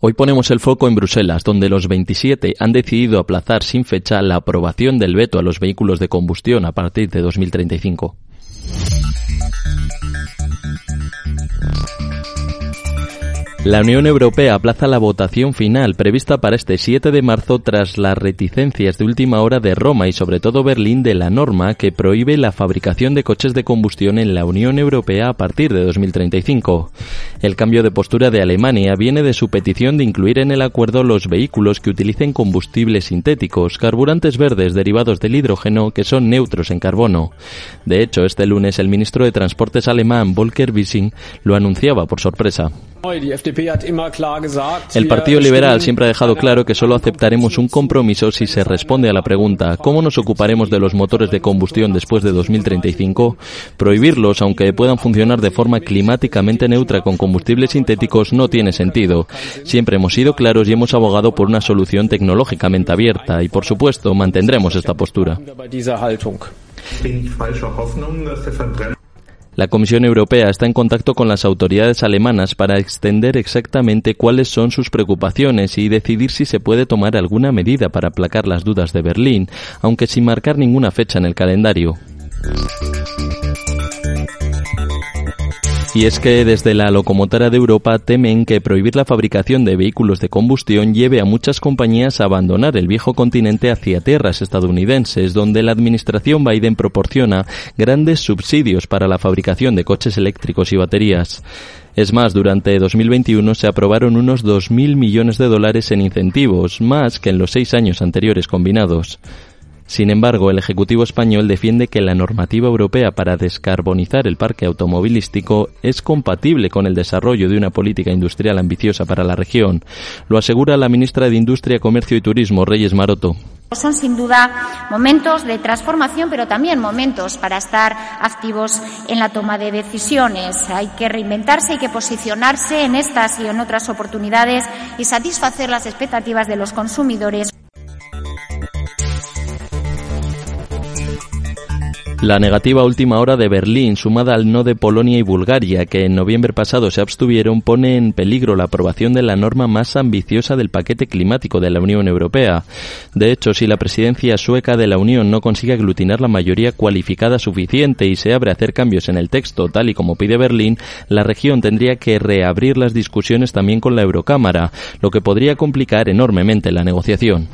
Hoy ponemos el foco en Bruselas, donde los 27 han decidido aplazar sin fecha la aprobación del veto a los vehículos de combustión a partir de 2035. La Unión Europea aplaza la votación final prevista para este 7 de marzo tras las reticencias de última hora de Roma y sobre todo Berlín de la norma que prohíbe la fabricación de coches de combustión en la Unión Europea a partir de 2035. El cambio de postura de Alemania viene de su petición de incluir en el acuerdo los vehículos que utilicen combustibles sintéticos, carburantes verdes derivados del hidrógeno que son neutros en carbono. De hecho, este lunes el ministro de Transportes alemán Volker Wissing lo anunciaba por sorpresa. El Partido Liberal siempre ha dejado claro que solo aceptaremos un compromiso si se responde a la pregunta ¿cómo nos ocuparemos de los motores de combustión después de 2035? Prohibirlos, aunque puedan funcionar de forma climáticamente neutra con combustibles sintéticos, no tiene sentido. Siempre hemos sido claros y hemos abogado por una solución tecnológicamente abierta y, por supuesto, mantendremos esta postura. La Comisión Europea está en contacto con las autoridades alemanas para extender exactamente cuáles son sus preocupaciones y decidir si se puede tomar alguna medida para aplacar las dudas de Berlín, aunque sin marcar ninguna fecha en el calendario. Y es que desde la locomotora de Europa temen que prohibir la fabricación de vehículos de combustión lleve a muchas compañías a abandonar el viejo continente hacia tierras estadounidenses, donde la administración Biden proporciona grandes subsidios para la fabricación de coches eléctricos y baterías. Es más, durante 2021 se aprobaron unos 2.000 millones de dólares en incentivos, más que en los seis años anteriores combinados. Sin embargo, el Ejecutivo español defiende que la normativa europea para descarbonizar el parque automovilístico es compatible con el desarrollo de una política industrial ambiciosa para la región. Lo asegura la ministra de Industria, Comercio y Turismo, Reyes Maroto. Son sin duda momentos de transformación, pero también momentos para estar activos en la toma de decisiones. Hay que reinventarse, hay que posicionarse en estas y en otras oportunidades y satisfacer las expectativas de los consumidores. La negativa última hora de Berlín, sumada al no de Polonia y Bulgaria, que en noviembre pasado se abstuvieron, pone en peligro la aprobación de la norma más ambiciosa del paquete climático de la Unión Europea. De hecho, si la presidencia sueca de la Unión no consigue aglutinar la mayoría cualificada suficiente y se abre a hacer cambios en el texto, tal y como pide Berlín, la región tendría que reabrir las discusiones también con la Eurocámara, lo que podría complicar enormemente la negociación.